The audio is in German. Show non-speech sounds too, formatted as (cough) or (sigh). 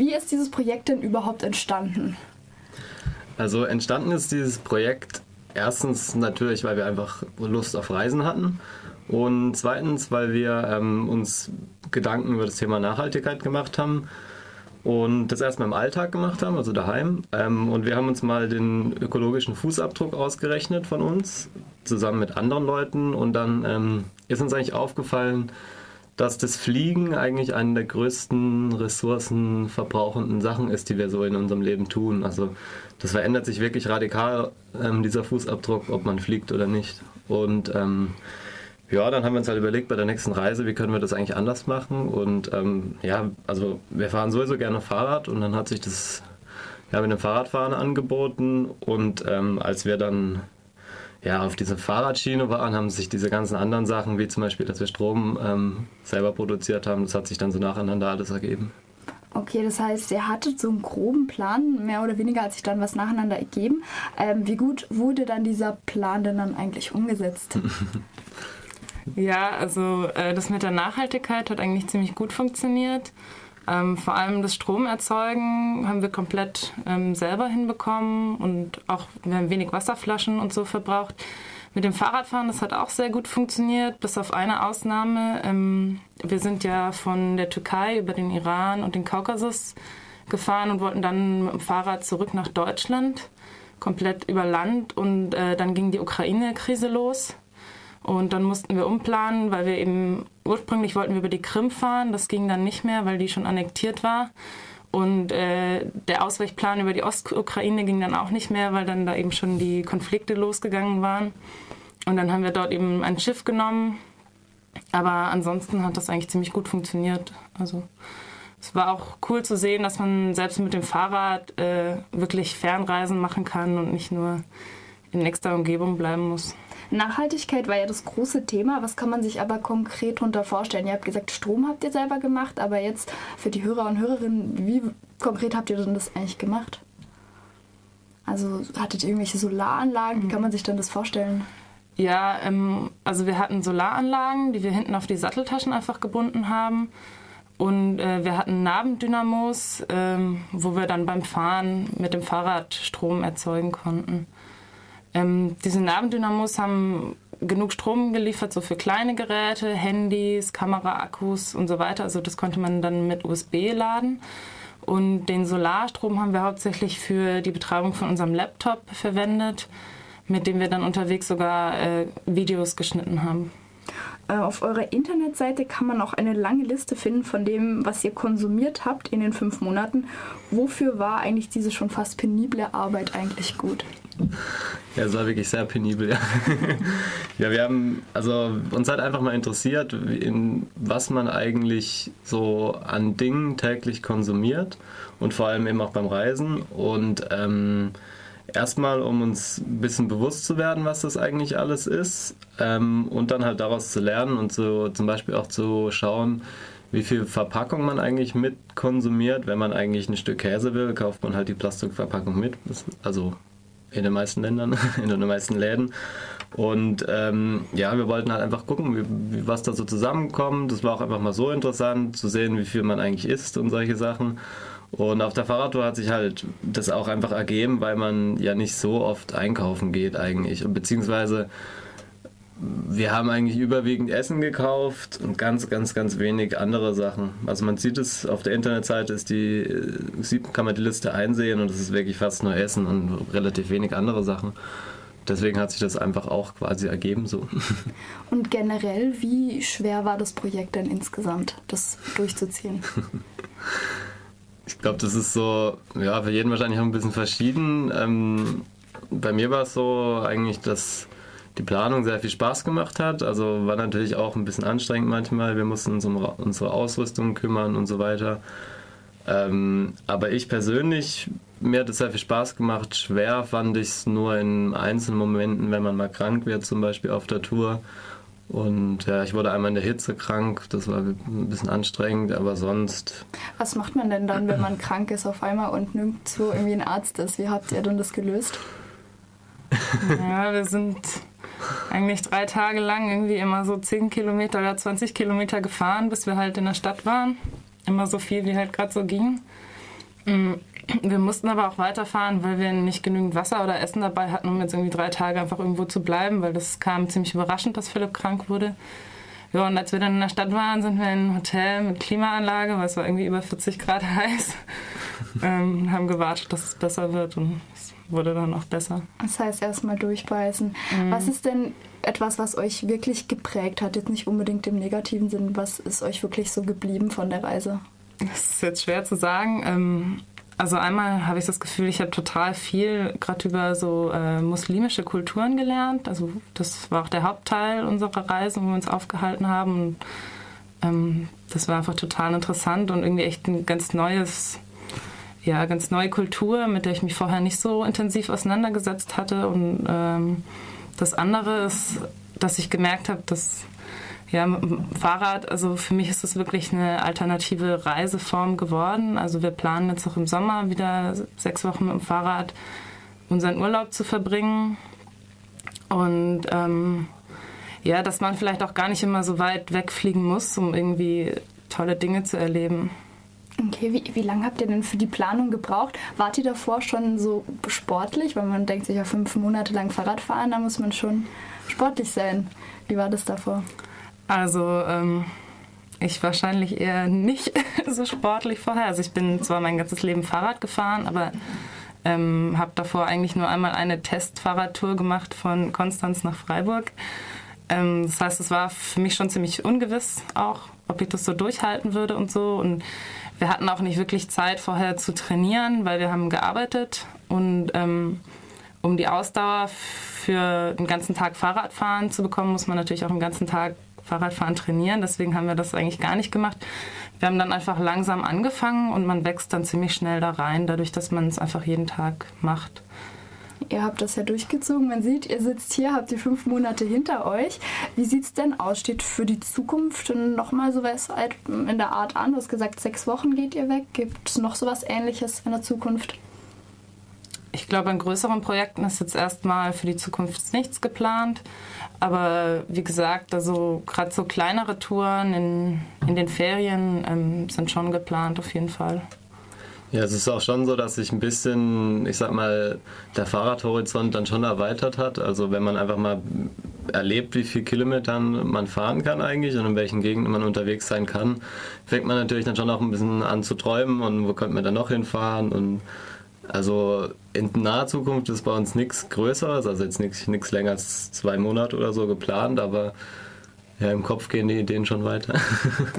Wie ist dieses Projekt denn überhaupt entstanden? Also entstanden ist dieses Projekt erstens natürlich, weil wir einfach Lust auf Reisen hatten und zweitens, weil wir ähm, uns Gedanken über das Thema Nachhaltigkeit gemacht haben und das erstmal im Alltag gemacht haben, also daheim. Ähm, und wir haben uns mal den ökologischen Fußabdruck ausgerechnet von uns, zusammen mit anderen Leuten. Und dann ähm, ist uns eigentlich aufgefallen, dass das Fliegen eigentlich eine der größten ressourcenverbrauchenden Sachen ist, die wir so in unserem Leben tun. Also das verändert sich wirklich radikal, ähm, dieser Fußabdruck, ob man fliegt oder nicht. Und ähm, ja, dann haben wir uns halt überlegt bei der nächsten Reise, wie können wir das eigentlich anders machen. Und ähm, ja, also wir fahren sowieso gerne Fahrrad und dann hat sich das ja, mit dem Fahrradfahren angeboten. Und ähm, als wir dann ja, auf dieser Fahrradschiene waren, haben sich diese ganzen anderen Sachen, wie zum Beispiel, dass wir Strom ähm, selber produziert haben, das hat sich dann so nacheinander alles ergeben. Okay, das heißt, ihr hattet so einen groben Plan, mehr oder weniger hat sich dann was nacheinander ergeben. Ähm, wie gut wurde dann dieser Plan denn dann eigentlich umgesetzt? (laughs) Ja, also äh, das mit der Nachhaltigkeit hat eigentlich ziemlich gut funktioniert. Ähm, vor allem das Stromerzeugen haben wir komplett ähm, selber hinbekommen und auch wir haben wenig Wasserflaschen und so verbraucht. Mit dem Fahrradfahren, das hat auch sehr gut funktioniert, bis auf eine Ausnahme. Ähm, wir sind ja von der Türkei über den Iran und den Kaukasus gefahren und wollten dann mit dem Fahrrad zurück nach Deutschland, komplett über Land und äh, dann ging die Ukraine-Krise los. Und dann mussten wir umplanen, weil wir eben ursprünglich wollten wir über die Krim fahren. Das ging dann nicht mehr, weil die schon annektiert war. Und äh, der Ausweichplan über die Ostukraine ging dann auch nicht mehr, weil dann da eben schon die Konflikte losgegangen waren. Und dann haben wir dort eben ein Schiff genommen. Aber ansonsten hat das eigentlich ziemlich gut funktioniert. Also es war auch cool zu sehen, dass man selbst mit dem Fahrrad äh, wirklich Fernreisen machen kann und nicht nur in nächster Umgebung bleiben muss. Nachhaltigkeit war ja das große Thema. Was kann man sich aber konkret darunter vorstellen? Ihr habt gesagt, Strom habt ihr selber gemacht, aber jetzt für die Hörer und Hörerinnen, wie konkret habt ihr denn das eigentlich gemacht? Also hattet ihr irgendwelche Solaranlagen? Wie kann man sich denn das vorstellen? Ja, ähm, also wir hatten Solaranlagen, die wir hinten auf die Satteltaschen einfach gebunden haben. Und äh, wir hatten Nabendynamos, ähm, wo wir dann beim Fahren mit dem Fahrrad Strom erzeugen konnten. Ähm, diese Nabendynamos haben genug Strom geliefert, so für kleine Geräte, Handys, Kameraakkus und so weiter. Also das konnte man dann mit USB laden. Und den Solarstrom haben wir hauptsächlich für die Betreibung von unserem Laptop verwendet, mit dem wir dann unterwegs sogar äh, Videos geschnitten haben. Äh, auf eurer Internetseite kann man auch eine lange Liste finden von dem, was ihr konsumiert habt in den fünf Monaten. Wofür war eigentlich diese schon fast penible Arbeit eigentlich gut? Ja, es war wirklich sehr penibel. Ja. (laughs) ja, wir haben, also uns hat einfach mal interessiert, in, was man eigentlich so an Dingen täglich konsumiert und vor allem eben auch beim Reisen. Und ähm, erstmal, um uns ein bisschen bewusst zu werden, was das eigentlich alles ist ähm, und dann halt daraus zu lernen und so zum Beispiel auch zu schauen, wie viel Verpackung man eigentlich mit konsumiert. Wenn man eigentlich ein Stück Käse will, kauft man halt die Plastikverpackung mit. Also in den meisten Ländern, (laughs) in den meisten Läden. Und ähm, ja, wir wollten halt einfach gucken, wie, wie, was da so zusammenkommt. Das war auch einfach mal so interessant zu sehen, wie viel man eigentlich isst und solche Sachen. Und auf der Fahrradtour hat sich halt das auch einfach ergeben, weil man ja nicht so oft einkaufen geht eigentlich. Beziehungsweise wir haben eigentlich überwiegend Essen gekauft und ganz, ganz, ganz wenig andere Sachen. Also man sieht es auf der Internetseite, ist die, sieht, kann man die Liste einsehen und es ist wirklich fast nur Essen und relativ wenig andere Sachen. Deswegen hat sich das einfach auch quasi ergeben so. (laughs) Und generell, wie schwer war das Projekt denn insgesamt, das durchzuziehen? (laughs) Ich glaube, das ist so, ja, für jeden wahrscheinlich auch ein bisschen verschieden. Ähm, bei mir war es so eigentlich, dass die Planung sehr viel Spaß gemacht hat. Also war natürlich auch ein bisschen anstrengend manchmal. Wir mussten uns um unsere Ausrüstung kümmern und so weiter. Ähm, aber ich persönlich, mir hat es sehr viel Spaß gemacht. Schwer fand ich es nur in einzelnen Momenten, wenn man mal krank wird, zum Beispiel auf der Tour. Und ja, ich wurde einmal in der Hitze krank, das war ein bisschen anstrengend, aber sonst. Was macht man denn dann, wenn man krank ist auf einmal und nirgendwo irgendwie ein Arzt ist? Wie habt ihr denn das gelöst? (laughs) Ja, wir sind eigentlich drei Tage lang irgendwie immer so 10 Kilometer oder 20 Kilometer gefahren, bis wir halt in der Stadt waren. Immer so viel, wie halt gerade so ging. Mm, wir mussten aber auch weiterfahren, weil wir nicht genügend Wasser oder Essen dabei hatten, um jetzt irgendwie drei Tage einfach irgendwo zu bleiben, weil das kam ziemlich überraschend, dass Philipp krank wurde. Ja, und als wir dann in der Stadt waren, sind wir in ein Hotel mit Klimaanlage, weil es war irgendwie über 40 Grad (laughs) heiß. (laughs) ähm, haben gewartet, dass es besser wird und es wurde dann auch besser. Das heißt, erstmal durchbeißen. Mhm. Was ist denn etwas, was euch wirklich geprägt hat? Jetzt nicht unbedingt im negativen Sinn. Was ist euch wirklich so geblieben von der Reise? Das ist jetzt schwer zu sagen. Ähm, also einmal habe ich das Gefühl, ich habe total viel gerade über so äh, muslimische Kulturen gelernt. Also das war auch der Hauptteil unserer Reise, wo wir uns aufgehalten haben. Und, ähm, das war einfach total interessant und irgendwie echt ein ganz neues, ja, ganz neue Kultur, mit der ich mich vorher nicht so intensiv auseinandergesetzt hatte. Und ähm, das andere ist, dass ich gemerkt habe, dass ja, mit dem Fahrrad, also für mich ist das wirklich eine alternative Reiseform geworden. Also wir planen jetzt auch im Sommer wieder sechs Wochen mit dem Fahrrad unseren Urlaub zu verbringen. Und ähm, ja, dass man vielleicht auch gar nicht immer so weit wegfliegen muss, um irgendwie tolle Dinge zu erleben. Okay, wie, wie lange habt ihr denn für die Planung gebraucht? Wart ihr davor schon so sportlich? Weil man denkt sich ja fünf Monate lang Fahrrad fahren, da muss man schon sportlich sein. Wie war das davor? Also ähm, ich wahrscheinlich eher nicht (laughs) so sportlich vorher. Also ich bin zwar mein ganzes Leben Fahrrad gefahren, aber ähm, habe davor eigentlich nur einmal eine Testfahrradtour gemacht von Konstanz nach Freiburg. Ähm, das heißt, es war für mich schon ziemlich ungewiss auch, ob ich das so durchhalten würde und so. Und wir hatten auch nicht wirklich Zeit vorher zu trainieren, weil wir haben gearbeitet und ähm, um die Ausdauer für den ganzen Tag Fahrradfahren zu bekommen, muss man natürlich auch den ganzen Tag Fahrradfahren trainieren. Deswegen haben wir das eigentlich gar nicht gemacht. Wir haben dann einfach langsam angefangen und man wächst dann ziemlich schnell da rein, dadurch, dass man es einfach jeden Tag macht. Ihr habt das ja durchgezogen. Man sieht, ihr sitzt hier, habt die fünf Monate hinter euch. Wie sieht es denn aus? Steht für die Zukunft nochmal sowas halt in der Art an? Du hast gesagt, sechs Wochen geht ihr weg. Gibt es noch sowas ähnliches in der Zukunft? Ich glaube, an größeren Projekten ist jetzt erstmal für die Zukunft nichts geplant. Aber wie gesagt, also gerade so kleinere Touren in, in den Ferien ähm, sind schon geplant auf jeden Fall. Ja, es ist auch schon so, dass sich ein bisschen, ich sag mal, der Fahrradhorizont dann schon erweitert hat. Also wenn man einfach mal erlebt, wie viel Kilometern man fahren kann eigentlich und in welchen Gegenden man unterwegs sein kann, fängt man natürlich dann schon auch ein bisschen an zu träumen und wo könnte man dann noch hinfahren und also in naher Zukunft ist bei uns nichts Größeres, also jetzt nichts länger als zwei Monate oder so geplant, aber ja, im Kopf gehen die Ideen schon weiter. (laughs)